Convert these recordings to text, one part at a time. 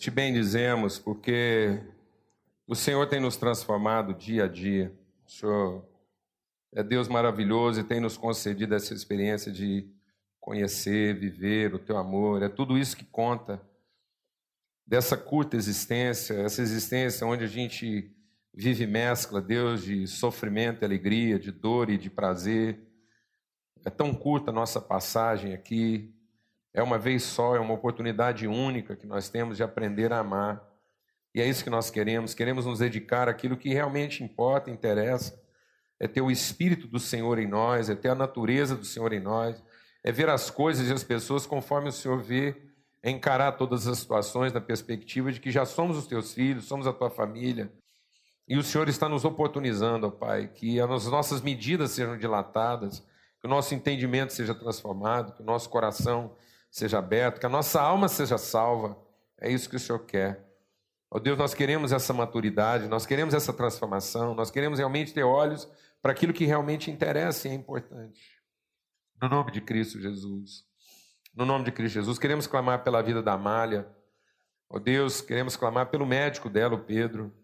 Te bendizemos porque o Senhor tem nos transformado dia a dia. O Senhor é Deus maravilhoso e tem nos concedido essa experiência de conhecer, viver o teu amor. É tudo isso que conta dessa curta existência, essa existência onde a gente vive mescla, Deus, de sofrimento e alegria, de dor e de prazer. É tão curta a nossa passagem aqui, é uma vez só, é uma oportunidade única que nós temos de aprender a amar. E é isso que nós queremos. Queremos nos dedicar àquilo que realmente importa, interessa. É ter o Espírito do Senhor em nós, é ter a natureza do Senhor em nós, é ver as coisas e as pessoas conforme o Senhor vê, é encarar todas as situações na perspectiva de que já somos os teus filhos, somos a tua família. E o Senhor está nos oportunizando, ó Pai, que as nossas medidas sejam dilatadas, que o nosso entendimento seja transformado, que o nosso coração seja aberto, que a nossa alma seja salva. É isso que o Senhor quer. Ó oh Deus, nós queremos essa maturidade, nós queremos essa transformação, nós queremos realmente ter olhos para aquilo que realmente interessa e é importante. No nome de Cristo Jesus. No nome de Cristo Jesus, queremos clamar pela vida da Amália. Ó oh Deus, queremos clamar pelo médico dela, o Pedro.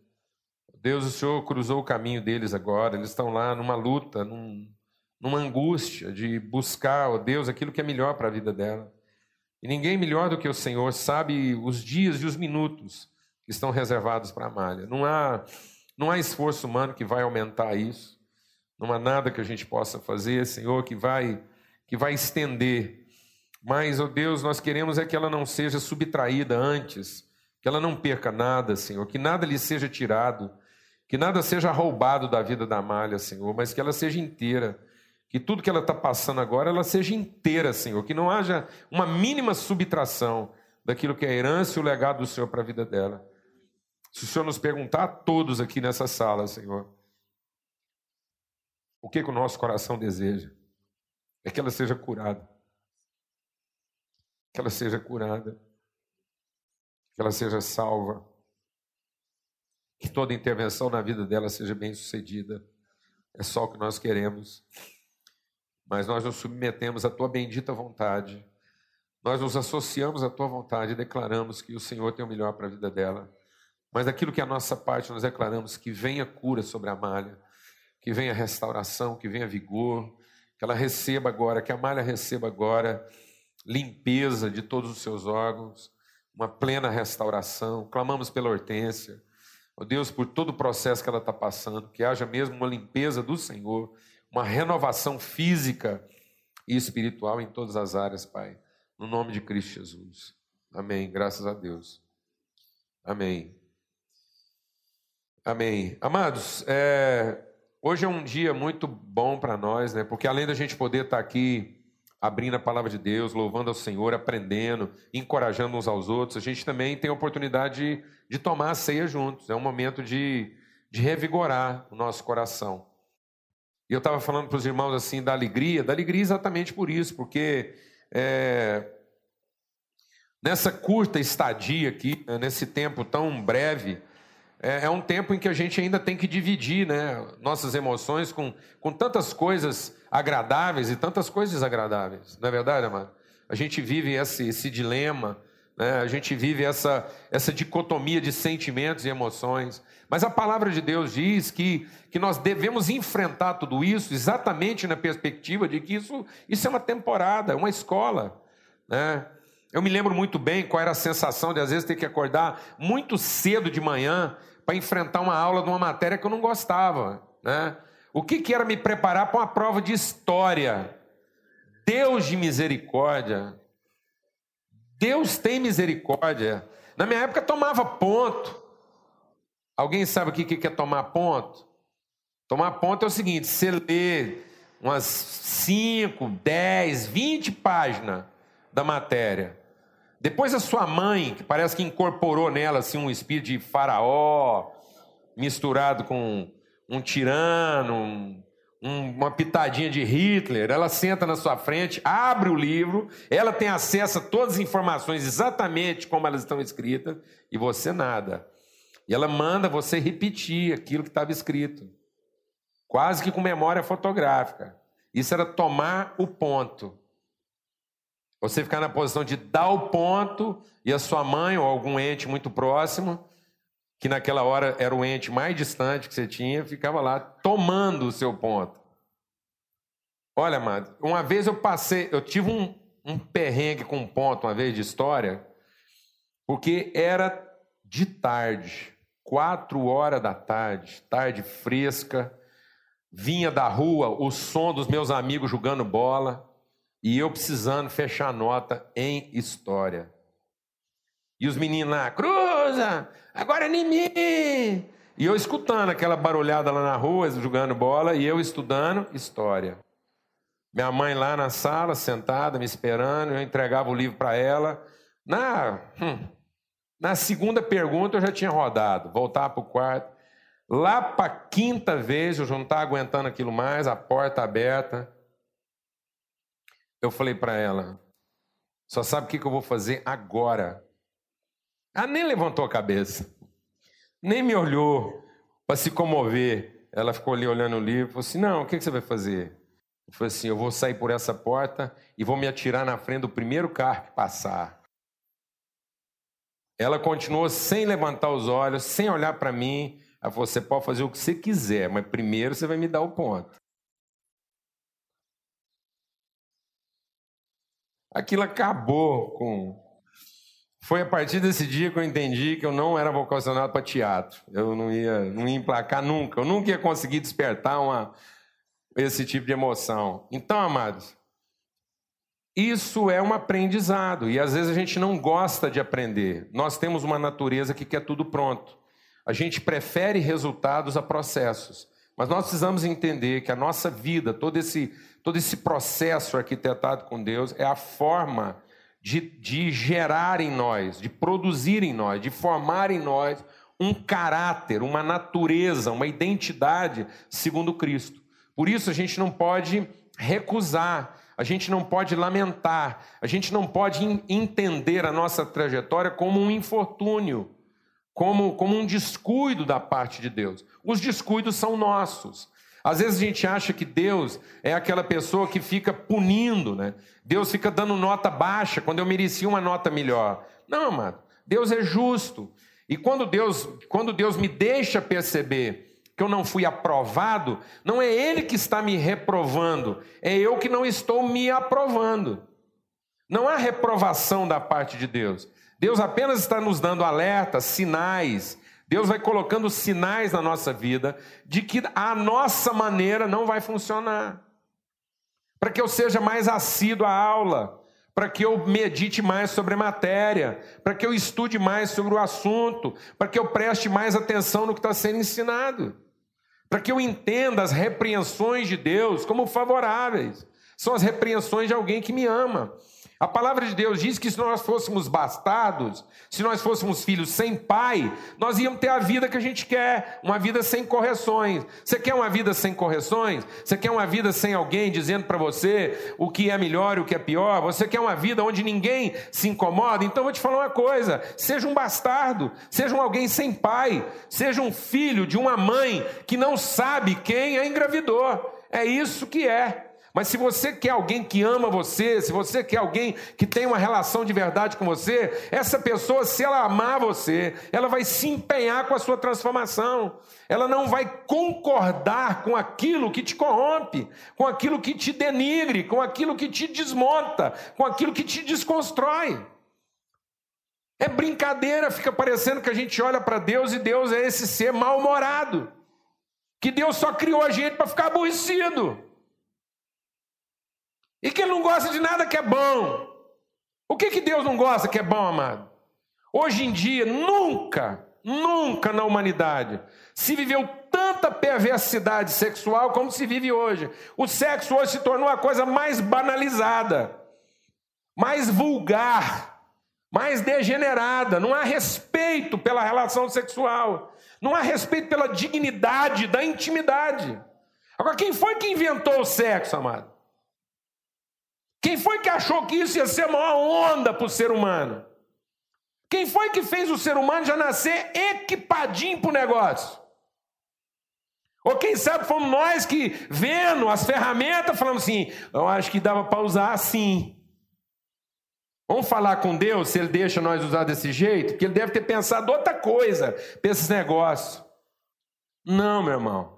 Oh Deus, o Senhor cruzou o caminho deles agora. Eles estão lá numa luta, num, numa angústia de buscar, ó Deus, aquilo que é melhor para a vida dela. E ninguém melhor do que o Senhor sabe os dias e os minutos que estão reservados para a malha. Não há, não há esforço humano que vai aumentar isso. Não há nada que a gente possa fazer, Senhor, que vai que vai estender. Mas, ó oh Deus, nós queremos é que ela não seja subtraída antes, que ela não perca nada, Senhor, que nada lhe seja tirado, que nada seja roubado da vida da malha, Senhor, mas que ela seja inteira que tudo que ela está passando agora, ela seja inteira, Senhor. Que não haja uma mínima subtração daquilo que é a herança e o legado do Senhor para a vida dela. Se o Senhor nos perguntar a todos aqui nessa sala, Senhor, o que, que o nosso coração deseja? É que ela seja curada. Que ela seja curada. Que ela seja salva. Que toda intervenção na vida dela seja bem sucedida. É só o que nós queremos mas nós nos submetemos à tua bendita vontade. Nós nos associamos à tua vontade e declaramos que o Senhor tem o melhor para a vida dela. Mas aquilo que é a nossa parte, nós declaramos que venha cura sobre a malha, que venha restauração, que venha vigor, que ela receba agora, que a malha receba agora limpeza de todos os seus órgãos, uma plena restauração. Clamamos pela hortência, ó Deus, por todo o processo que ela está passando, que haja mesmo uma limpeza do Senhor uma renovação física e espiritual em todas as áreas, Pai. No nome de Cristo Jesus. Amém. Graças a Deus. Amém. Amém. Amados, é, hoje é um dia muito bom para nós, né? Porque além da gente poder estar tá aqui abrindo a palavra de Deus, louvando ao Senhor, aprendendo, encorajando uns aos outros, a gente também tem a oportunidade de, de tomar a ceia juntos. É um momento de, de revigorar o nosso coração. E eu estava falando para os irmãos assim da alegria, da alegria exatamente por isso, porque é, nessa curta estadia aqui, né, nesse tempo tão breve, é, é, um tempo em que a gente ainda tem que dividir né, nossas emoções com, com tantas coisas agradáveis e tantas coisas desagradáveis. Não é verdade, amado? A gente vive esse, esse dilema, né? a gente vive essa, essa dicotomia de sentimentos e emoções. Mas a palavra de Deus diz que, que nós devemos enfrentar tudo isso exatamente na perspectiva de que isso, isso é uma temporada, uma escola. Né? Eu me lembro muito bem qual era a sensação de às vezes ter que acordar muito cedo de manhã para enfrentar uma aula de uma matéria que eu não gostava. Né? O que, que era me preparar para uma prova de história? Deus de misericórdia. Deus tem misericórdia. Na minha época tomava ponto. Alguém sabe o que é tomar ponto? Tomar ponto é o seguinte: você lê umas 5, 10, 20 páginas da matéria. Depois a sua mãe, que parece que incorporou nela assim, um espírito de faraó, misturado com um tirano, uma pitadinha de Hitler, ela senta na sua frente, abre o livro, ela tem acesso a todas as informações exatamente como elas estão escritas, e você nada. E ela manda você repetir aquilo que estava escrito, quase que com memória fotográfica. Isso era tomar o ponto. Você ficar na posição de dar o ponto e a sua mãe ou algum ente muito próximo, que naquela hora era o ente mais distante que você tinha, ficava lá tomando o seu ponto. Olha, amado, uma vez eu passei, eu tive um, um perrengue com um ponto, uma vez de história, porque era de tarde, quatro horas da tarde, tarde fresca, vinha da rua o som dos meus amigos jogando bola e eu precisando fechar nota em história. E os meninos lá, agora é em mim. E eu escutando aquela barulhada lá na rua, jogando bola, e eu estudando história. Minha mãe lá na sala, sentada, me esperando, eu entregava o livro para ela. Na, hum, na segunda pergunta eu já tinha rodado, voltar para o quarto. Lá para a quinta vez, eu já não estava aguentando aquilo mais, a porta aberta. Eu falei para ela: só sabe o que, que eu vou fazer agora? Ela nem levantou a cabeça, nem me olhou para se comover. Ela ficou ali olhando o livro e falou assim: Não, o que, que você vai fazer? Eu falei assim: Eu vou sair por essa porta e vou me atirar na frente do primeiro carro que passar. Ela continuou sem levantar os olhos, sem olhar para mim. Ela falou: Você pode fazer o que você quiser, mas primeiro você vai me dar o ponto. Aquilo acabou com. Foi a partir desse dia que eu entendi que eu não era vocacionado para teatro. Eu não ia, não ia emplacar nunca. Eu nunca ia conseguir despertar uma, esse tipo de emoção. Então, amados, isso é um aprendizado e às vezes a gente não gosta de aprender. Nós temos uma natureza que quer tudo pronto. A gente prefere resultados a processos. Mas nós precisamos entender que a nossa vida, todo esse, todo esse processo arquitetado com Deus, é a forma de, de gerar em nós, de produzir em nós, de formar em nós um caráter, uma natureza, uma identidade segundo Cristo. Por isso a gente não pode recusar a gente não pode lamentar, a gente não pode entender a nossa trajetória como um infortúnio, como, como um descuido da parte de Deus. Os descuidos são nossos. Às vezes a gente acha que Deus é aquela pessoa que fica punindo, né? Deus fica dando nota baixa quando eu merecia uma nota melhor. Não, amado. Deus é justo. E quando Deus, quando Deus me deixa perceber que eu não fui aprovado, não é Ele que está me reprovando, é eu que não estou me aprovando. Não há reprovação da parte de Deus. Deus apenas está nos dando alertas, sinais. Deus vai colocando sinais na nossa vida de que a nossa maneira não vai funcionar. Para que eu seja mais assíduo à aula, para que eu medite mais sobre a matéria, para que eu estude mais sobre o assunto, para que eu preste mais atenção no que está sendo ensinado para que eu entenda as repreensões de Deus como favoráveis. São as repreensões de alguém que me ama. A palavra de Deus diz que se nós fôssemos bastardos, se nós fôssemos filhos sem pai, nós íamos ter a vida que a gente quer, uma vida sem correções. Você quer uma vida sem correções? Você quer uma vida sem alguém dizendo para você o que é melhor e o que é pior? Você quer uma vida onde ninguém se incomoda? Então vou te falar uma coisa: seja um bastardo, seja um alguém sem pai, seja um filho de uma mãe que não sabe quem a engravidou. É isso que é. Mas se você quer alguém que ama você, se você quer alguém que tem uma relação de verdade com você, essa pessoa, se ela amar você, ela vai se empenhar com a sua transformação. Ela não vai concordar com aquilo que te corrompe, com aquilo que te denigre, com aquilo que te desmonta, com aquilo que te desconstrói. É brincadeira, fica parecendo que a gente olha para Deus e Deus é esse ser mal-humorado. Que Deus só criou a gente para ficar aborrecido. E que ele não gosta de nada que é bom. O que, que Deus não gosta que é bom, amado? Hoje em dia, nunca, nunca na humanidade se viveu tanta perversidade sexual como se vive hoje. O sexo hoje se tornou a coisa mais banalizada, mais vulgar, mais degenerada. Não há respeito pela relação sexual, não há respeito pela dignidade da intimidade. Agora, quem foi que inventou o sexo, amado? Quem foi que achou que isso ia ser a maior onda para o ser humano? Quem foi que fez o ser humano já nascer equipadinho para o negócio? Ou quem sabe fomos nós que, vendo as ferramentas, falamos assim: eu acho que dava para usar assim. Vamos falar com Deus se Ele deixa nós usar desse jeito? Porque Ele deve ter pensado outra coisa para esses negócios. Não, meu irmão.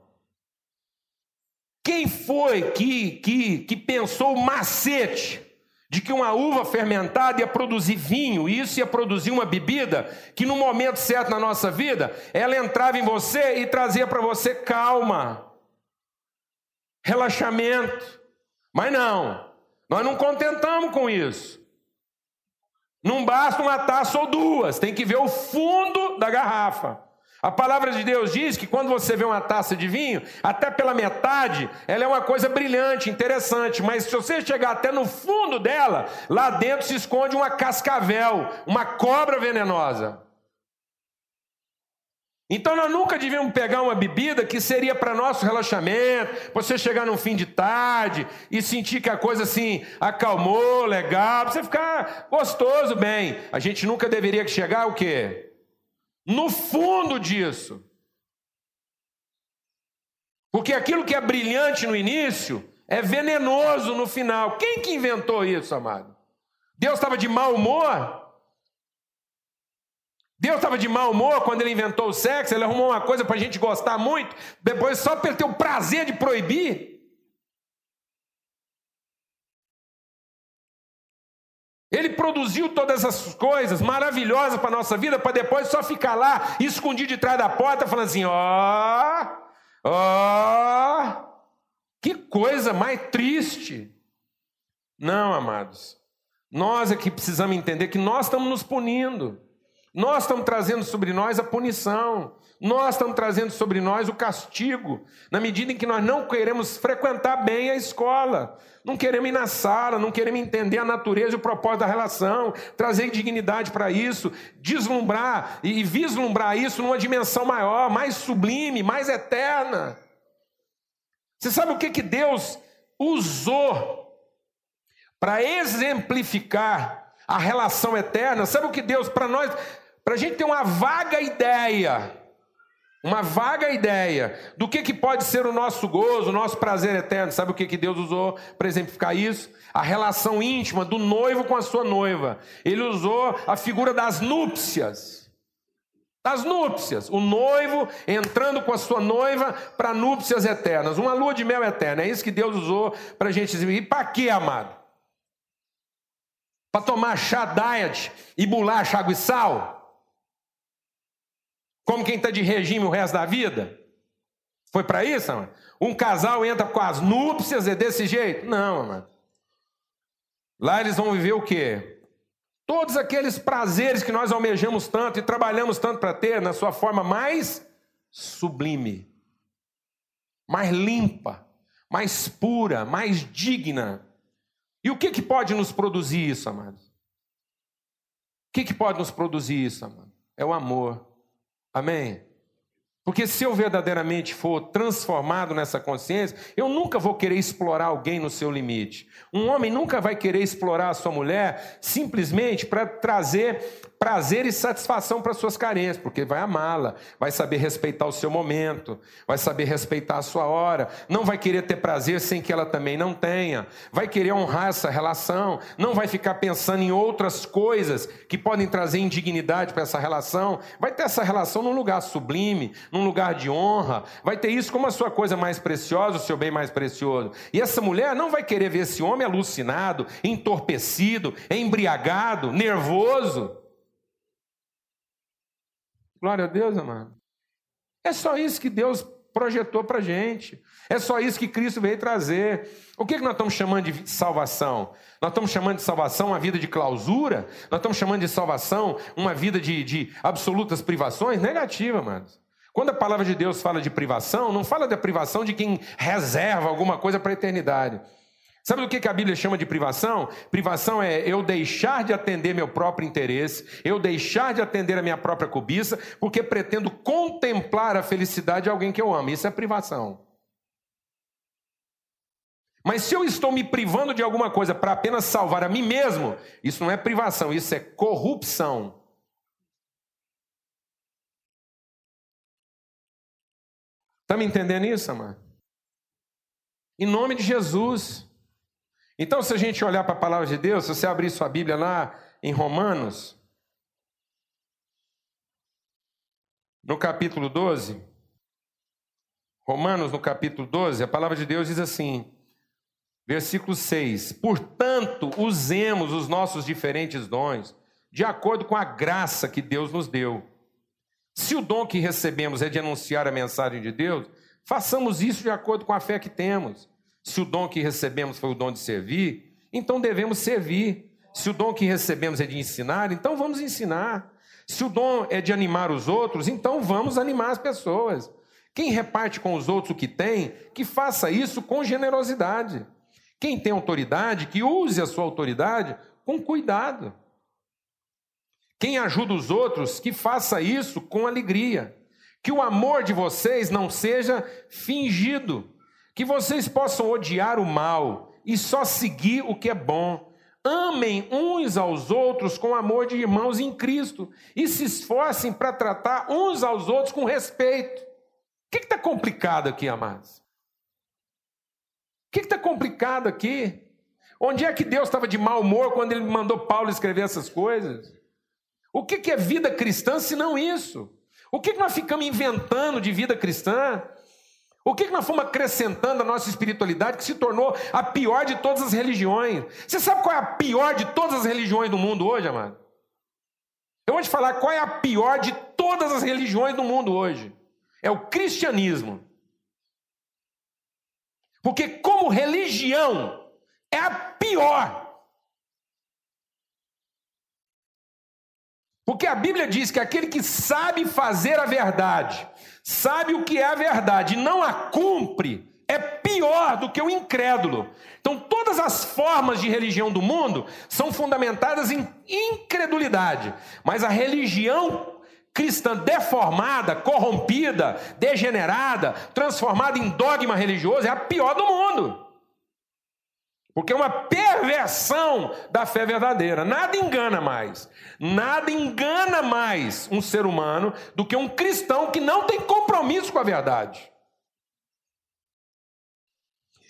Quem foi que, que, que pensou o macete de que uma uva fermentada ia produzir vinho, e isso ia produzir uma bebida que no momento certo na nossa vida, ela entrava em você e trazia para você calma, relaxamento. Mas não, nós não contentamos com isso. Não basta uma taça ou duas, tem que ver o fundo da garrafa. A palavra de Deus diz que quando você vê uma taça de vinho, até pela metade, ela é uma coisa brilhante, interessante, mas se você chegar até no fundo dela, lá dentro se esconde uma cascavel, uma cobra venenosa. Então nós nunca devíamos pegar uma bebida que seria para nosso relaxamento, você chegar num fim de tarde e sentir que a coisa assim acalmou, legal, para você ficar gostoso, bem. A gente nunca deveria chegar o quê? No fundo disso. Porque aquilo que é brilhante no início é venenoso no final. Quem que inventou isso, amado? Deus estava de mau humor? Deus estava de mau humor quando ele inventou o sexo, ele arrumou uma coisa para a gente gostar muito, depois só para ter o prazer de proibir. Ele produziu todas essas coisas maravilhosas para a nossa vida, para depois só ficar lá, escondido de trás da porta, falando assim: ó, oh, ó, oh, que coisa mais triste. Não, amados, nós aqui precisamos entender que nós estamos nos punindo. Nós estamos trazendo sobre nós a punição, nós estamos trazendo sobre nós o castigo, na medida em que nós não queremos frequentar bem a escola, não queremos ir na sala, não queremos entender a natureza e o propósito da relação, trazer dignidade para isso, deslumbrar e vislumbrar isso numa dimensão maior, mais sublime, mais eterna. Você sabe o que, que Deus usou para exemplificar a relação eterna? Sabe o que Deus, para nós, para a gente ter uma vaga ideia, uma vaga ideia do que, que pode ser o nosso gozo, o nosso prazer eterno. Sabe o que, que Deus usou para exemplificar isso? A relação íntima do noivo com a sua noiva. Ele usou a figura das núpcias. Das núpcias. O noivo entrando com a sua noiva para núpcias eternas. Uma lua de mel eterna. É isso que Deus usou para a gente dizer. E para quê, amado? Para tomar chá diet e bolacha, água e sal? Como quem está de regime o resto da vida? Foi para isso, mano? Um casal entra com as núpcias, é desse jeito? Não, mano. Lá eles vão viver o quê? Todos aqueles prazeres que nós almejamos tanto e trabalhamos tanto para ter na sua forma mais sublime, mais limpa, mais pura, mais digna. E o que, que pode nos produzir isso, amados? O que, que pode nos produzir isso, amado? É o amor. Amém? Porque se eu verdadeiramente for transformado nessa consciência, eu nunca vou querer explorar alguém no seu limite. Um homem nunca vai querer explorar a sua mulher simplesmente para trazer prazer e satisfação para suas carências, porque vai amá-la, vai saber respeitar o seu momento, vai saber respeitar a sua hora, não vai querer ter prazer sem que ela também não tenha, vai querer honrar essa relação, não vai ficar pensando em outras coisas que podem trazer indignidade para essa relação, vai ter essa relação num lugar sublime, num lugar de honra, vai ter isso como a sua coisa mais preciosa, o seu bem mais precioso. E essa mulher não vai querer ver esse homem alucinado, entorpecido, embriagado, nervoso. Glória a Deus, amado. É só isso que Deus projetou para gente. É só isso que Cristo veio trazer. O que, que nós estamos chamando de salvação? Nós estamos chamando de salvação uma vida de clausura? Nós estamos chamando de salvação uma vida de, de absolutas privações? Negativa, amados. Quando a palavra de Deus fala de privação, não fala da privação de quem reserva alguma coisa para a eternidade. Sabe o que a Bíblia chama de privação? Privação é eu deixar de atender meu próprio interesse, eu deixar de atender a minha própria cobiça, porque pretendo contemplar a felicidade de alguém que eu amo. Isso é privação. Mas se eu estou me privando de alguma coisa para apenas salvar a mim mesmo, isso não é privação, isso é corrupção. Está me entendendo isso, amado? Em nome de Jesus. Então, se a gente olhar para a palavra de Deus, se você abrir sua Bíblia lá em Romanos, no capítulo 12, Romanos, no capítulo 12, a palavra de Deus diz assim, versículo 6: Portanto, usemos os nossos diferentes dons de acordo com a graça que Deus nos deu. Se o dom que recebemos é de anunciar a mensagem de Deus, façamos isso de acordo com a fé que temos. Se o dom que recebemos foi o dom de servir, então devemos servir. Se o dom que recebemos é de ensinar, então vamos ensinar. Se o dom é de animar os outros, então vamos animar as pessoas. Quem reparte com os outros o que tem, que faça isso com generosidade. Quem tem autoridade, que use a sua autoridade com cuidado. Quem ajuda os outros, que faça isso com alegria. Que o amor de vocês não seja fingido. Que vocês possam odiar o mal e só seguir o que é bom. Amem uns aos outros com amor de irmãos em Cristo e se esforcem para tratar uns aos outros com respeito. O que está complicado aqui, amados? O que está complicado aqui? Onde é que Deus estava de mau humor quando ele mandou Paulo escrever essas coisas? O que, que é vida cristã se não isso? O que, que nós ficamos inventando de vida cristã? O que, que nós fomos acrescentando à nossa espiritualidade que se tornou a pior de todas as religiões? Você sabe qual é a pior de todas as religiões do mundo hoje, amado? Eu vou te falar qual é a pior de todas as religiões do mundo hoje é o cristianismo. Porque, como religião, é a pior. Porque a Bíblia diz que aquele que sabe fazer a verdade, sabe o que é a verdade e não a cumpre, é pior do que o incrédulo. Então, todas as formas de religião do mundo são fundamentadas em incredulidade, mas a religião cristã deformada, corrompida, degenerada, transformada em dogma religioso, é a pior do mundo. Porque é uma perversão da fé verdadeira. Nada engana mais. Nada engana mais um ser humano do que um cristão que não tem compromisso com a verdade.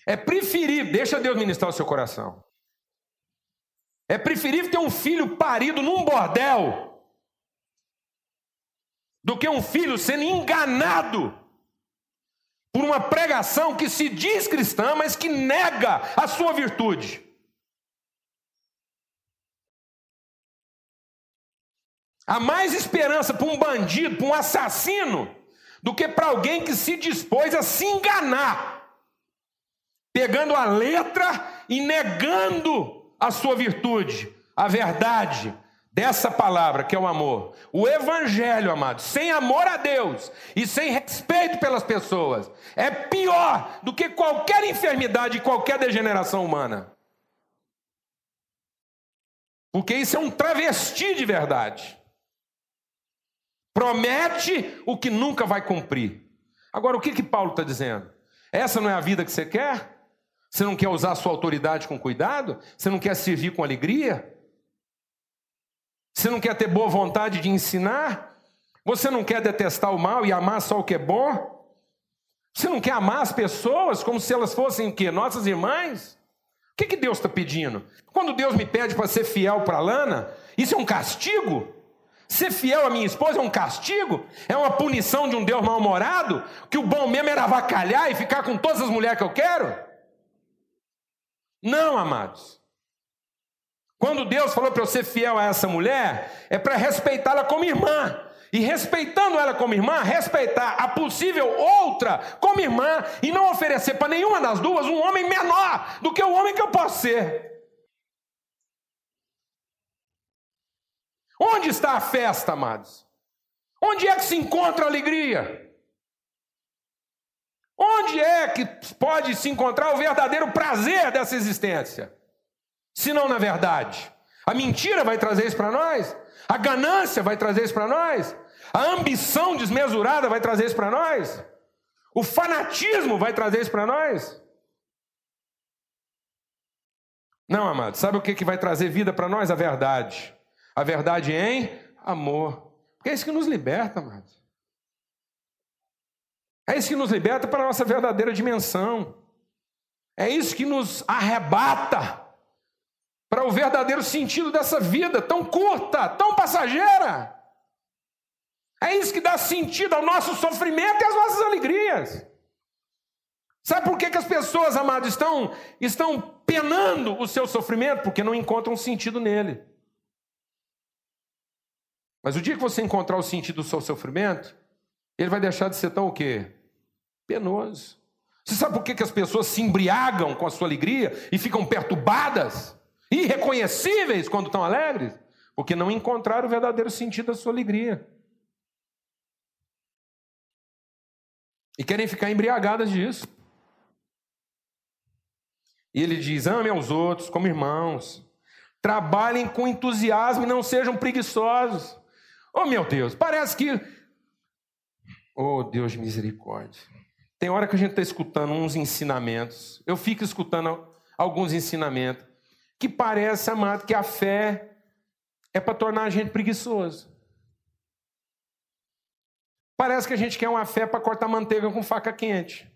É preferível, deixa Deus ministrar o seu coração. É preferível ter um filho parido num bordel do que um filho sendo enganado por uma pregação que se diz cristã, mas que nega a sua virtude. Há mais esperança para um bandido, para um assassino, do que para alguém que se dispôs a se enganar, pegando a letra e negando a sua virtude, a verdade, dessa palavra que é o amor, o evangelho, amado, sem amor a Deus e sem respeito pelas pessoas, é pior do que qualquer enfermidade e qualquer degeneração humana. Porque isso é um travesti de verdade. Promete o que nunca vai cumprir. Agora, o que, que Paulo está dizendo? Essa não é a vida que você quer? Você não quer usar a sua autoridade com cuidado? Você não quer servir com alegria? Você não quer ter boa vontade de ensinar? Você não quer detestar o mal e amar só o que é bom? Você não quer amar as pessoas como se elas fossem o quê? Nossas irmãs? O que, que Deus está pedindo? Quando Deus me pede para ser fiel para Lana, isso é um castigo? Ser fiel à minha esposa é um castigo? É uma punição de um Deus mal-humorado? Que o bom mesmo era avacalhar e ficar com todas as mulheres que eu quero? Não, amados. Quando Deus falou para eu ser fiel a essa mulher, é para respeitá-la como irmã. E respeitando ela como irmã, respeitar a possível outra como irmã e não oferecer para nenhuma das duas um homem menor do que o homem que eu posso ser. Onde está a festa, amados? Onde é que se encontra a alegria? Onde é que pode se encontrar o verdadeiro prazer dessa existência? Se não na verdade? A mentira vai trazer isso para nós? A ganância vai trazer isso para nós? A ambição desmesurada vai trazer isso para nós? O fanatismo vai trazer isso para nós? Não, amado, sabe o que, que vai trazer vida para nós? A verdade. A verdade em amor. Porque é isso que nos liberta, amado. É isso que nos liberta para a nossa verdadeira dimensão. É isso que nos arrebata para o verdadeiro sentido dessa vida tão curta, tão passageira. É isso que dá sentido ao nosso sofrimento e às nossas alegrias. Sabe por que, que as pessoas, amados, estão, estão penando o seu sofrimento? Porque não encontram sentido nele. Mas o dia que você encontrar o sentido do seu sofrimento, ele vai deixar de ser tão o quê? Penoso. Você sabe por que, que as pessoas se embriagam com a sua alegria e ficam perturbadas, irreconhecíveis quando estão alegres? Porque não encontraram o verdadeiro sentido da sua alegria. E querem ficar embriagadas disso. E ele diz: amem aos outros como irmãos. Trabalhem com entusiasmo e não sejam preguiçosos. Oh, meu Deus, parece que. Oh, Deus de misericórdia. Tem hora que a gente está escutando uns ensinamentos. Eu fico escutando alguns ensinamentos que parece, amado, que a fé é para tornar a gente preguiçoso. Parece que a gente quer uma fé para cortar manteiga com faca quente.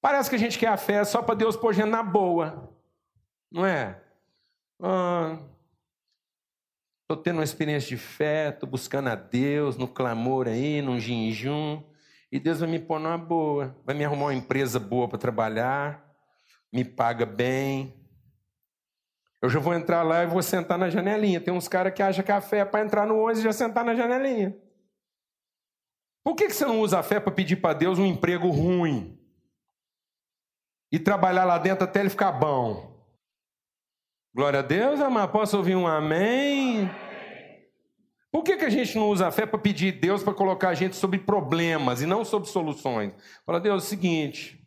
Parece que a gente quer a fé só para Deus pôr gente na boa. Não é? Estou ah, tendo uma experiência de fé, estou buscando a Deus no clamor aí, no jejum. E Deus vai me pôr numa boa. Vai me arrumar uma empresa boa para trabalhar. Me paga bem. Eu já vou entrar lá e vou sentar na janelinha. Tem uns caras que acham que a fé é para entrar no ônibus e já sentar na janelinha. Por que você não usa a fé para pedir para Deus um emprego ruim? E trabalhar lá dentro até ele ficar bom? Glória a Deus, amado. Posso ouvir um amém? Por que, que a gente não usa a fé para pedir Deus para colocar a gente sobre problemas e não sobre soluções? Fala, Deus, é o seguinte.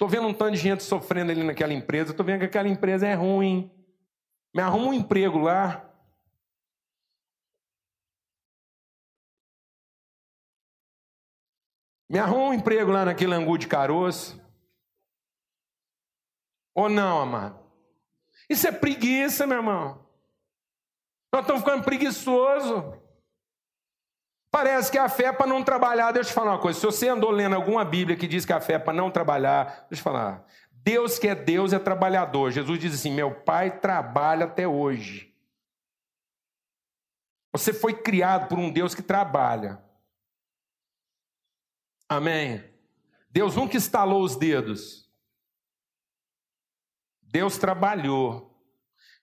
Estou vendo um tanto de gente sofrendo ali naquela empresa, estou vendo que aquela empresa é ruim. Me arruma um emprego lá. Me arruma um emprego lá naquele angu de caroço. Ou não, amado? Isso é preguiça, meu irmão. Nós estamos ficando preguiçosos. Parece que a fé é para não trabalhar. Deixa eu te falar uma coisa. Se você andou lendo alguma Bíblia que diz que a fé é para não trabalhar, deixa eu te falar. Deus que é Deus é trabalhador. Jesus diz assim: Meu pai trabalha até hoje. Você foi criado por um Deus que trabalha. Amém. Deus nunca estalou os dedos. Deus trabalhou.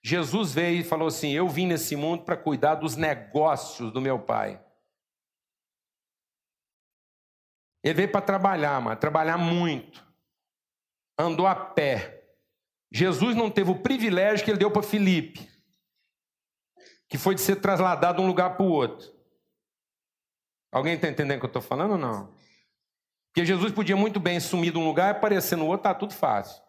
Jesus veio e falou assim: Eu vim nesse mundo para cuidar dos negócios do meu pai. Ele veio para trabalhar, mas trabalhar muito. Andou a pé. Jesus não teve o privilégio que ele deu para Filipe, que foi de ser trasladado de um lugar para o outro. Alguém está entendendo o que eu estou falando ou não? Porque Jesus podia muito bem sumir de um lugar e aparecer no outro, tá tudo fácil.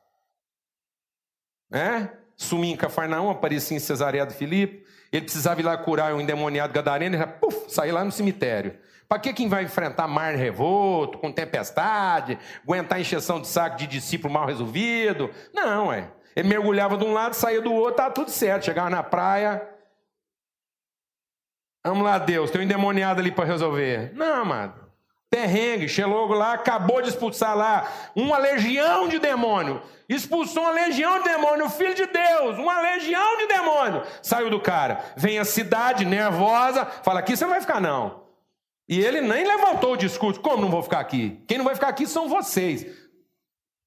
Né? Sumir em Cafarnaum, aparecia em Cesareia de Filipe. Ele precisava ir lá curar um endemoniado gadareno, e já, puf, sair lá no cemitério. Para que quem vai enfrentar mar revolto, com tempestade, aguentar encheção de saco de discípulo mal resolvido? Não, é. Ele mergulhava de um lado, saía do outro, tá tudo certo. Chegava na praia. Vamos lá, Deus, tem um endemoniado ali para resolver. Não, amado perrengue, chegou lá, acabou de expulsar lá uma legião de demônio. Expulsou uma legião de demônio, o filho de Deus, uma legião de demônio. Saiu do cara. Vem a cidade nervosa, fala: aqui você não vai ficar, não. E ele nem levantou o discurso: como não vou ficar aqui? Quem não vai ficar aqui são vocês.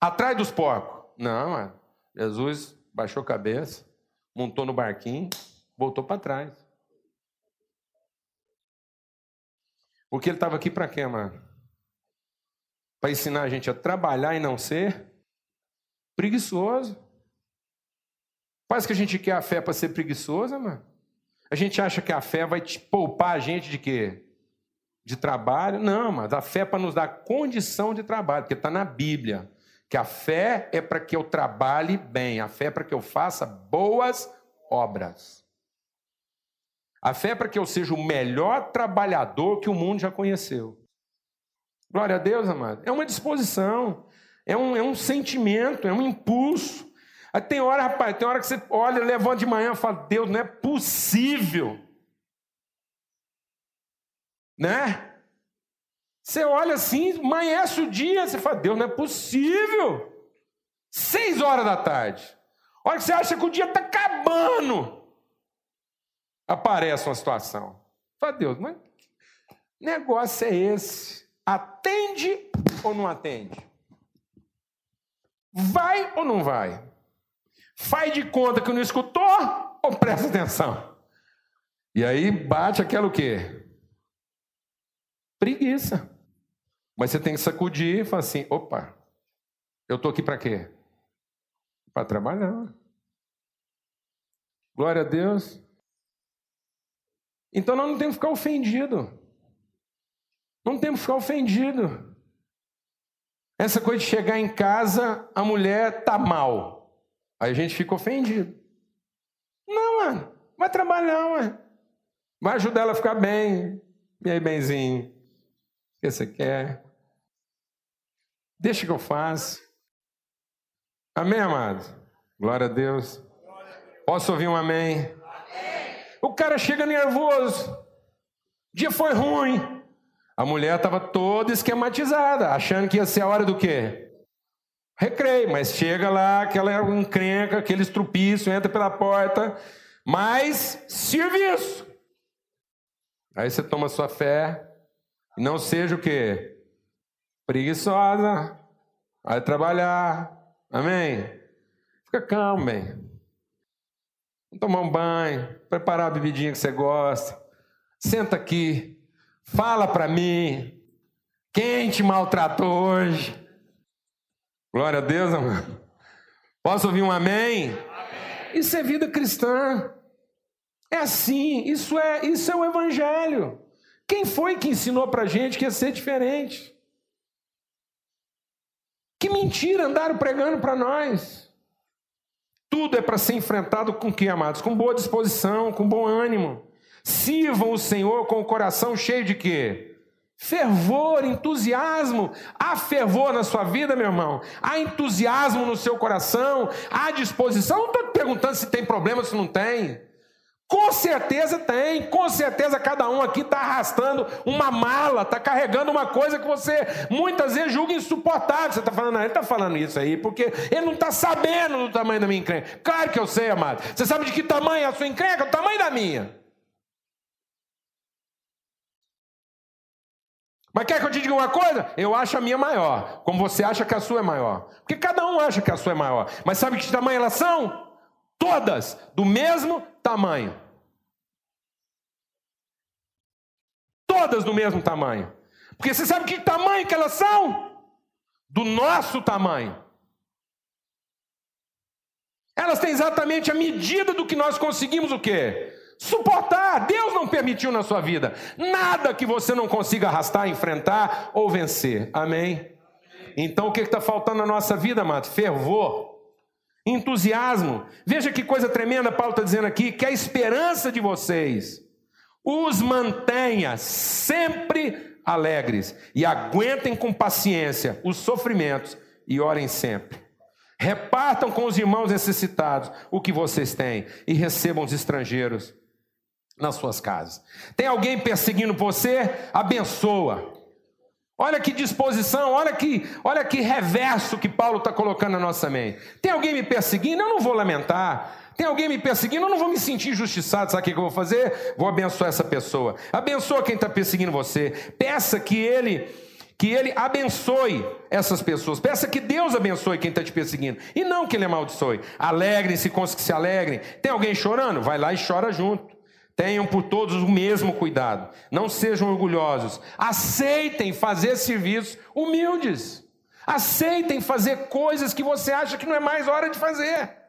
Atrás dos porcos. Não. Jesus baixou a cabeça, montou no barquinho, voltou para trás. Porque ele estava aqui para quê, mano? Para ensinar a gente a trabalhar e não ser preguiçoso. Faz que a gente quer a fé para ser preguiçosa, mano. A gente acha que a fé vai te poupar a gente de quê? De trabalho? Não, mas a fé é para nos dar condição de trabalho, porque está na Bíblia. Que a fé é para que eu trabalhe bem, a fé é para que eu faça boas obras. A fé é para que eu seja o melhor trabalhador que o mundo já conheceu. Glória a Deus, amado. É uma disposição, é um, é um sentimento, é um impulso. Aí tem hora, rapaz, tem hora que você olha, levanta de manhã e fala: Deus, não é possível. Né? Você olha assim, amanhece o dia, você fala: Deus, não é possível. Seis horas da tarde. A hora que você acha que o dia está acabando, aparece uma situação. Fala, Deus, mas que negócio é esse? Atende ou não atende? Vai ou não vai? Faz de conta que não escutou ou presta atenção? E aí bate aquela o quê? Preguiça. Mas você tem que sacudir e falar assim: opa, eu estou aqui para quê? Para trabalhar. Glória a Deus. Então nós não temos que ficar ofendido. Não temos que ficar ofendido. Essa coisa de chegar em casa, a mulher tá mal. Aí a gente fica ofendido. Não, mano. Vai trabalhar, ué. Vai ajudar ela a ficar bem. E aí, benzinho? Que você quer? Deixa que eu faço. Amém, amado? Glória a Deus. Posso ouvir um amém? O cara chega nervoso. Dia foi ruim. A mulher estava toda esquematizada, achando que ia ser a hora do quê? Recreio, mas chega lá, aquela encrenca, aquele estrupício, entra pela porta, mas serviço. Aí você toma sua fé, não seja o quê? Preguiçosa, vai trabalhar, amém? Fica calmo, bem. Vamos tomar um banho, preparar a bebidinha que você gosta, senta aqui, Fala para mim. Quem te maltratou hoje? Glória a Deus, amado. Posso ouvir um amém? amém? Isso é vida cristã. É assim, isso é, isso é o evangelho. Quem foi que ensinou para gente que ia ser diferente? Que mentira andaram pregando para nós. Tudo é para ser enfrentado com que, amados? Com boa disposição, com bom ânimo. Sirvam o Senhor com o coração cheio de quê? Fervor, entusiasmo. Há fervor na sua vida, meu irmão. Há entusiasmo no seu coração. Há disposição. Não estou perguntando se tem problema, se não tem. Com certeza tem, com certeza cada um aqui está arrastando uma mala, está carregando uma coisa que você muitas vezes julga insuportável. Você está falando, ele está falando isso aí porque ele não está sabendo do tamanho da minha encrenca. Claro que eu sei, amado. Você sabe de que tamanho é a sua encrenca? O tamanho da minha. Mas quer que eu te diga uma coisa? Eu acho a minha maior, como você acha que a sua é maior. Porque cada um acha que a sua é maior. Mas sabe que tamanho elas são? Todas do mesmo tamanho. Todas do mesmo tamanho. Porque você sabe que tamanho que elas são? Do nosso tamanho. Elas têm exatamente a medida do que nós conseguimos o quê? Suportar. Deus não permitiu na sua vida nada que você não consiga arrastar, enfrentar ou vencer. Amém? Então o que está faltando na nossa vida, amado? Fervor, entusiasmo. Veja que coisa tremenda Paulo está dizendo aqui: que a esperança de vocês os mantenha sempre alegres e aguentem com paciência os sofrimentos e orem sempre. Repartam com os irmãos necessitados o que vocês têm e recebam os estrangeiros nas suas casas. Tem alguém perseguindo você? Abençoa. Olha que disposição, olha que, olha que reverso que Paulo está colocando na nossa mente. Tem alguém me perseguindo? Eu não vou lamentar. Tem alguém me perseguindo? Eu não vou me sentir injustiçado. Sabe o que eu vou fazer? Vou abençoar essa pessoa. Abençoa quem está perseguindo você. Peça que ele que ele abençoe essas pessoas. Peça que Deus abençoe quem está te perseguindo. E não que ele amaldiçoe. Alegrem-se com os que se alegrem. Tem alguém chorando? Vai lá e chora junto. Tenham por todos o mesmo cuidado. Não sejam orgulhosos. Aceitem fazer serviços humildes. Aceitem fazer coisas que você acha que não é mais hora de fazer.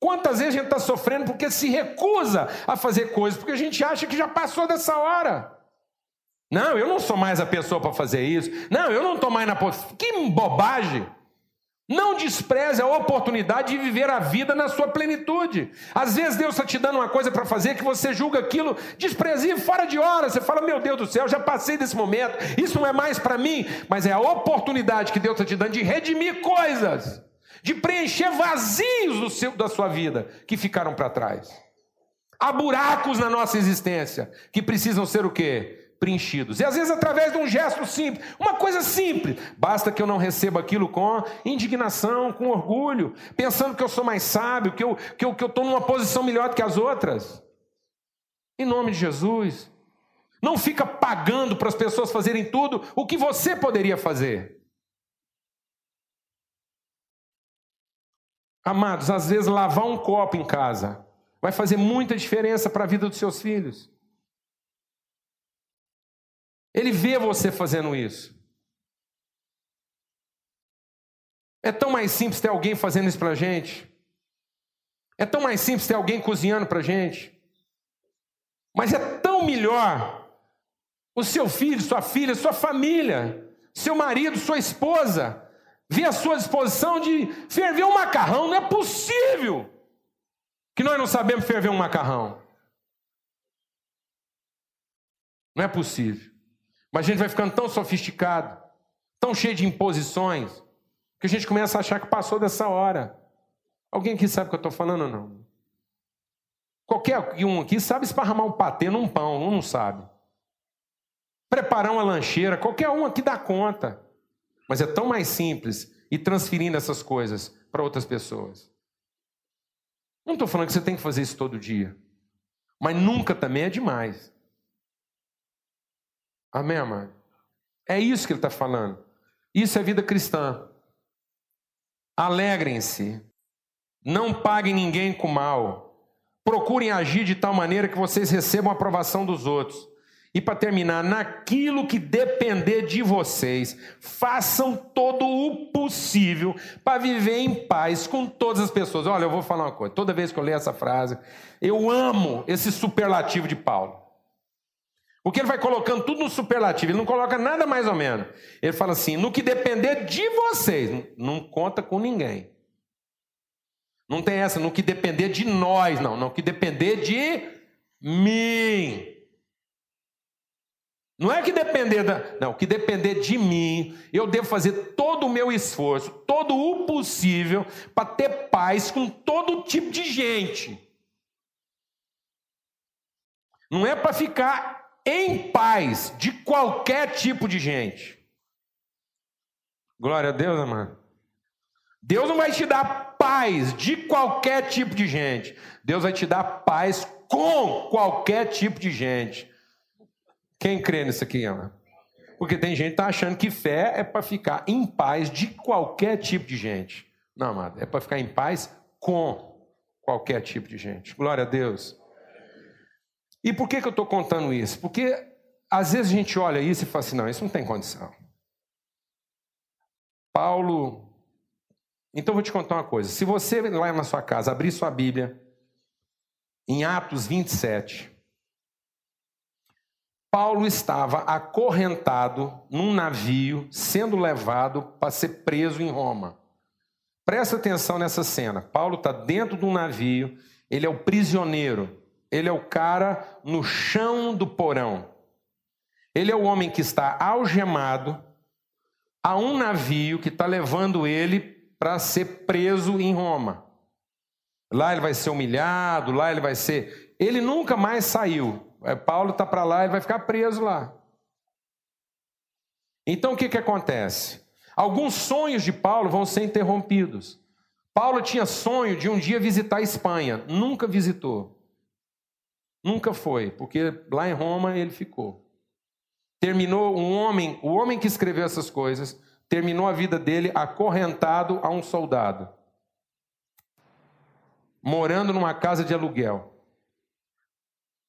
Quantas vezes a gente está sofrendo porque se recusa a fazer coisas, porque a gente acha que já passou dessa hora. Não, eu não sou mais a pessoa para fazer isso. Não, eu não estou mais na. Que bobagem! Não despreze a oportunidade de viver a vida na sua plenitude. Às vezes Deus está te dando uma coisa para fazer que você julga aquilo desprezível, fora de hora. Você fala, meu Deus do céu, já passei desse momento, isso não é mais para mim. Mas é a oportunidade que Deus está te dando de redimir coisas, de preencher vazios seu, da sua vida que ficaram para trás. Há buracos na nossa existência que precisam ser o quê? preenchidos. E às vezes através de um gesto simples, uma coisa simples. Basta que eu não receba aquilo com indignação, com orgulho, pensando que eu sou mais sábio, que eu estou que eu, que eu numa posição melhor do que as outras. Em nome de Jesus. Não fica pagando para as pessoas fazerem tudo o que você poderia fazer. Amados, às vezes lavar um copo em casa vai fazer muita diferença para a vida dos seus filhos. Ele vê você fazendo isso. É tão mais simples ter alguém fazendo isso para a gente. É tão mais simples ter alguém cozinhando para a gente. Mas é tão melhor o seu filho, sua filha, sua família, seu marido, sua esposa, ver a sua disposição de ferver um macarrão. Não é possível que nós não sabemos ferver um macarrão. Não é possível. Mas a gente vai ficando tão sofisticado, tão cheio de imposições, que a gente começa a achar que passou dessa hora. Alguém aqui sabe o que eu estou falando ou não? Qualquer um aqui sabe esparramar um patê num pão, um não sabe. Preparar uma lancheira, qualquer um aqui dá conta. Mas é tão mais simples ir transferindo essas coisas para outras pessoas. Não estou falando que você tem que fazer isso todo dia. Mas nunca também é demais. Amém, amado? É isso que ele está falando. Isso é vida cristã. Alegrem-se. Não paguem ninguém com mal. Procurem agir de tal maneira que vocês recebam a aprovação dos outros. E para terminar, naquilo que depender de vocês, façam todo o possível para viver em paz com todas as pessoas. Olha, eu vou falar uma coisa. Toda vez que eu leio essa frase, eu amo esse superlativo de Paulo. Porque ele vai colocando tudo no superlativo, ele não coloca nada mais ou menos. Ele fala assim: no que depender de vocês, não conta com ninguém. Não tem essa, no que depender de nós, não, no que depender de mim. Não é que depender da. Não, que depender de mim, eu devo fazer todo o meu esforço, todo o possível, para ter paz com todo tipo de gente. Não é para ficar em paz de qualquer tipo de gente. Glória a Deus, amado. Deus não vai te dar paz de qualquer tipo de gente. Deus vai te dar paz com qualquer tipo de gente. Quem crê nisso aqui, amado? Porque tem gente que está achando que fé é para ficar em paz de qualquer tipo de gente. Não, amado, é para ficar em paz com qualquer tipo de gente. Glória a Deus. E por que, que eu estou contando isso? Porque às vezes a gente olha isso e fala assim: não, isso não tem condição. Paulo. Então eu vou te contar uma coisa. Se você lá na sua casa abrir sua Bíblia, em Atos 27, Paulo estava acorrentado num navio, sendo levado para ser preso em Roma. Presta atenção nessa cena. Paulo está dentro de um navio, ele é o prisioneiro. Ele é o cara no chão do porão. Ele é o homem que está algemado a um navio que está levando ele para ser preso em Roma. Lá ele vai ser humilhado, lá ele vai ser. Ele nunca mais saiu. É, Paulo está para lá, ele vai ficar preso lá. Então o que, que acontece? Alguns sonhos de Paulo vão ser interrompidos. Paulo tinha sonho de um dia visitar a Espanha, nunca visitou. Nunca foi, porque lá em Roma ele ficou. Terminou um homem, o homem que escreveu essas coisas, terminou a vida dele acorrentado a um soldado, morando numa casa de aluguel.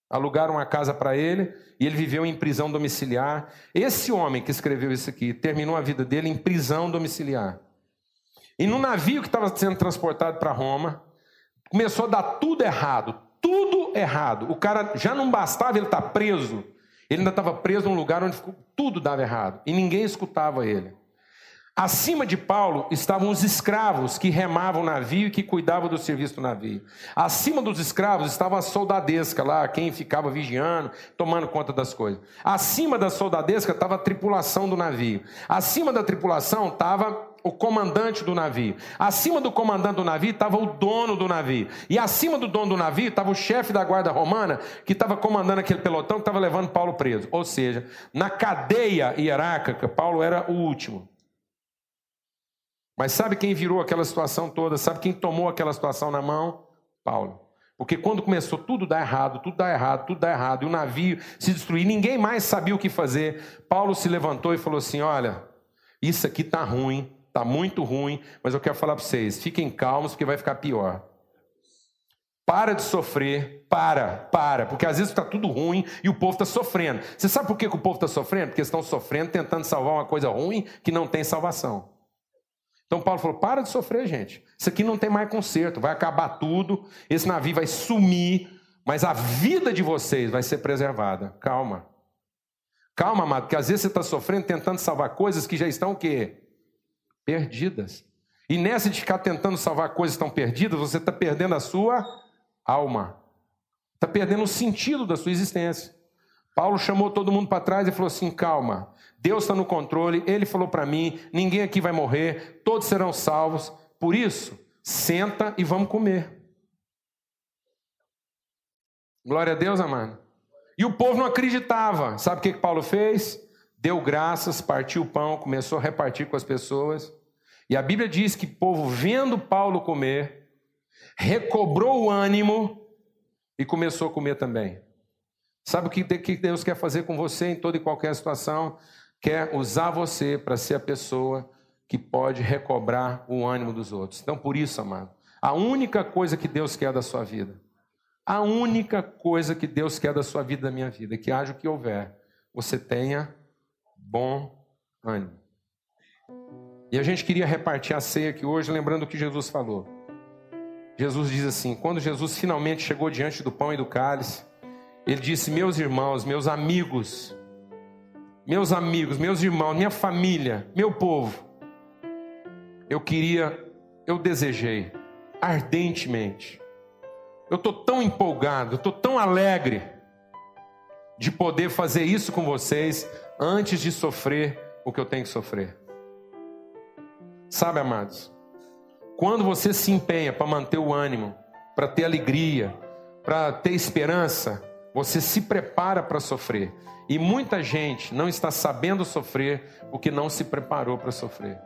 Alugaram uma casa para ele e ele viveu em prisão domiciliar. Esse homem que escreveu isso aqui terminou a vida dele em prisão domiciliar. E no navio que estava sendo transportado para Roma, começou a dar tudo errado, tudo errado. O cara já não bastava ele estar tá preso, ele ainda estava preso num lugar onde tudo dava errado e ninguém escutava ele. Acima de Paulo estavam os escravos que remavam o navio e que cuidavam do serviço do navio. Acima dos escravos estava a soldadesca lá, quem ficava vigiando, tomando conta das coisas. Acima da soldadesca estava a tripulação do navio. Acima da tripulação estava o comandante do navio. Acima do comandante do navio estava o dono do navio. E acima do dono do navio estava o chefe da guarda romana, que estava comandando aquele pelotão que estava levando Paulo preso. Ou seja, na cadeia hierárquica, Paulo era o último. Mas sabe quem virou aquela situação toda? Sabe quem tomou aquela situação na mão? Paulo. Porque quando começou tudo dar errado, tudo dar errado, tudo dar errado, e o navio se destruir, ninguém mais sabia o que fazer. Paulo se levantou e falou assim: Olha, isso aqui está ruim, está muito ruim, mas eu quero falar para vocês: fiquem calmos, porque vai ficar pior. Para de sofrer, para, para, porque às vezes está tudo ruim e o povo está sofrendo. Você sabe por que, que o povo está sofrendo? Porque estão sofrendo tentando salvar uma coisa ruim que não tem salvação. Então Paulo falou: para de sofrer, gente. Isso aqui não tem mais conserto, vai acabar tudo, esse navio vai sumir, mas a vida de vocês vai ser preservada. Calma. Calma, amado, porque às vezes você está sofrendo tentando salvar coisas que já estão o quê? Perdidas. E nessa de ficar tentando salvar coisas que estão perdidas, você está perdendo a sua alma. Está perdendo o sentido da sua existência. Paulo chamou todo mundo para trás e falou assim: calma, Deus está no controle, Ele falou para mim: ninguém aqui vai morrer, todos serão salvos. Por isso, senta e vamos comer. Glória a Deus, amado. E o povo não acreditava. Sabe o que, que Paulo fez? Deu graças, partiu o pão, começou a repartir com as pessoas. E a Bíblia diz que o povo, vendo Paulo comer, recobrou o ânimo e começou a comer também. Sabe o que Deus quer fazer com você em toda e qualquer situação? Quer usar você para ser a pessoa que pode recobrar o ânimo dos outros. Então, por isso, amado, a única coisa que Deus quer da sua vida, a única coisa que Deus quer da sua vida, da minha vida, que haja o que houver, você tenha bom ânimo. E a gente queria repartir a ceia aqui hoje, lembrando o que Jesus falou. Jesus diz assim: quando Jesus finalmente chegou diante do pão e do cálice, ele disse: Meus irmãos, meus amigos, meus amigos, meus irmãos, minha família, meu povo, eu queria, eu desejei ardentemente. Eu estou tão empolgado, estou tão alegre de poder fazer isso com vocês antes de sofrer o que eu tenho que sofrer. Sabe, amados, quando você se empenha para manter o ânimo, para ter alegria, para ter esperança, você se prepara para sofrer. E muita gente não está sabendo sofrer porque não se preparou para sofrer.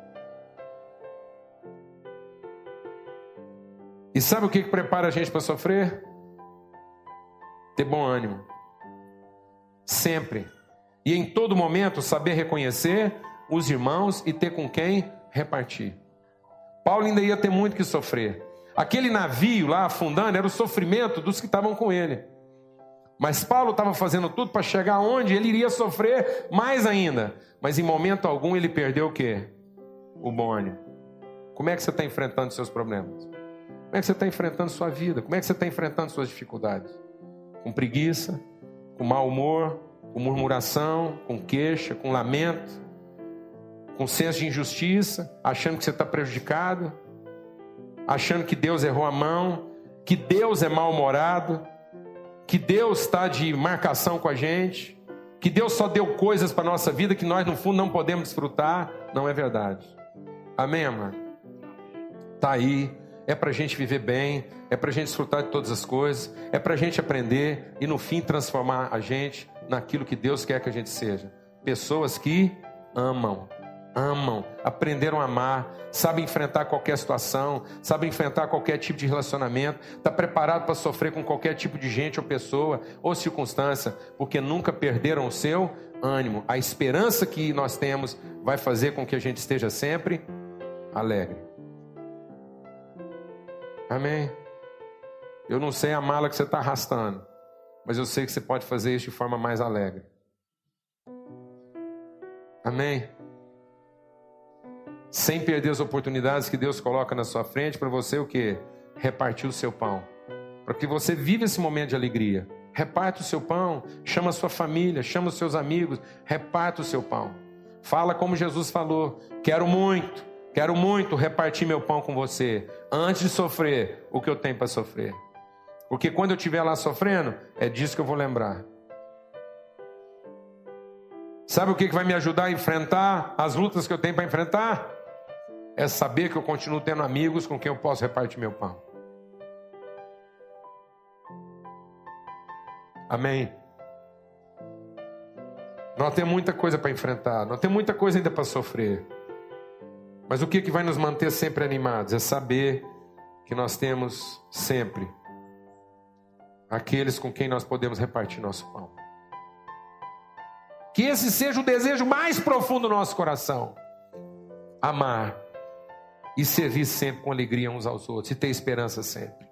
E sabe o que prepara a gente para sofrer? Ter bom ânimo. Sempre. E em todo momento saber reconhecer os irmãos e ter com quem repartir. Paulo ainda ia ter muito que sofrer. Aquele navio lá afundando era o sofrimento dos que estavam com ele. Mas Paulo estava fazendo tudo para chegar onde ele iria sofrer mais ainda. Mas em momento algum ele perdeu o quê? O ânimo. Como é que você está enfrentando seus problemas? Como é que você está enfrentando sua vida? Como é que você está enfrentando suas dificuldades? Com preguiça, com mau humor, com murmuração, com queixa, com lamento, com senso de injustiça, achando que você está prejudicado, achando que Deus errou a mão, que Deus é mal-humorado, que Deus está de marcação com a gente, que Deus só deu coisas para a nossa vida que nós, no fundo, não podemos desfrutar, não é verdade. Amém, amado? Está aí, é para a gente viver bem, é para a gente desfrutar de todas as coisas, é para a gente aprender e, no fim, transformar a gente naquilo que Deus quer que a gente seja. Pessoas que amam amam, aprenderam a amar, sabem enfrentar qualquer situação, sabem enfrentar qualquer tipo de relacionamento, está preparado para sofrer com qualquer tipo de gente ou pessoa ou circunstância, porque nunca perderam o seu ânimo. A esperança que nós temos vai fazer com que a gente esteja sempre alegre. Amém? Eu não sei a mala que você está arrastando, mas eu sei que você pode fazer isso de forma mais alegre. Amém? Sem perder as oportunidades que Deus coloca na sua frente para você o que? Repartir o seu pão. Para que você viva esse momento de alegria. Reparte o seu pão, chama a sua família, chama os seus amigos, reparte o seu pão. Fala como Jesus falou: quero muito, quero muito repartir meu pão com você, antes de sofrer o que eu tenho para sofrer. Porque quando eu estiver lá sofrendo, é disso que eu vou lembrar. Sabe o que vai me ajudar a enfrentar as lutas que eu tenho para enfrentar? É saber que eu continuo tendo amigos com quem eu posso repartir meu pão. Amém. Nós temos muita coisa para enfrentar, nós temos muita coisa ainda para sofrer. Mas o que, que vai nos manter sempre animados? É saber que nós temos sempre aqueles com quem nós podemos repartir nosso pão. Que esse seja o desejo mais profundo do nosso coração. Amar e servir sempre com alegria uns aos outros e ter esperança sempre.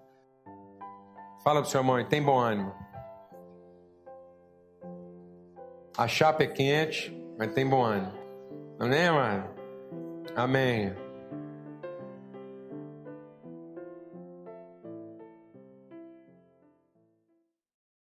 Fala para seu irmão, tem bom ânimo. A chapa é quente, mas tem bom ânimo. Amém, mano? Amém.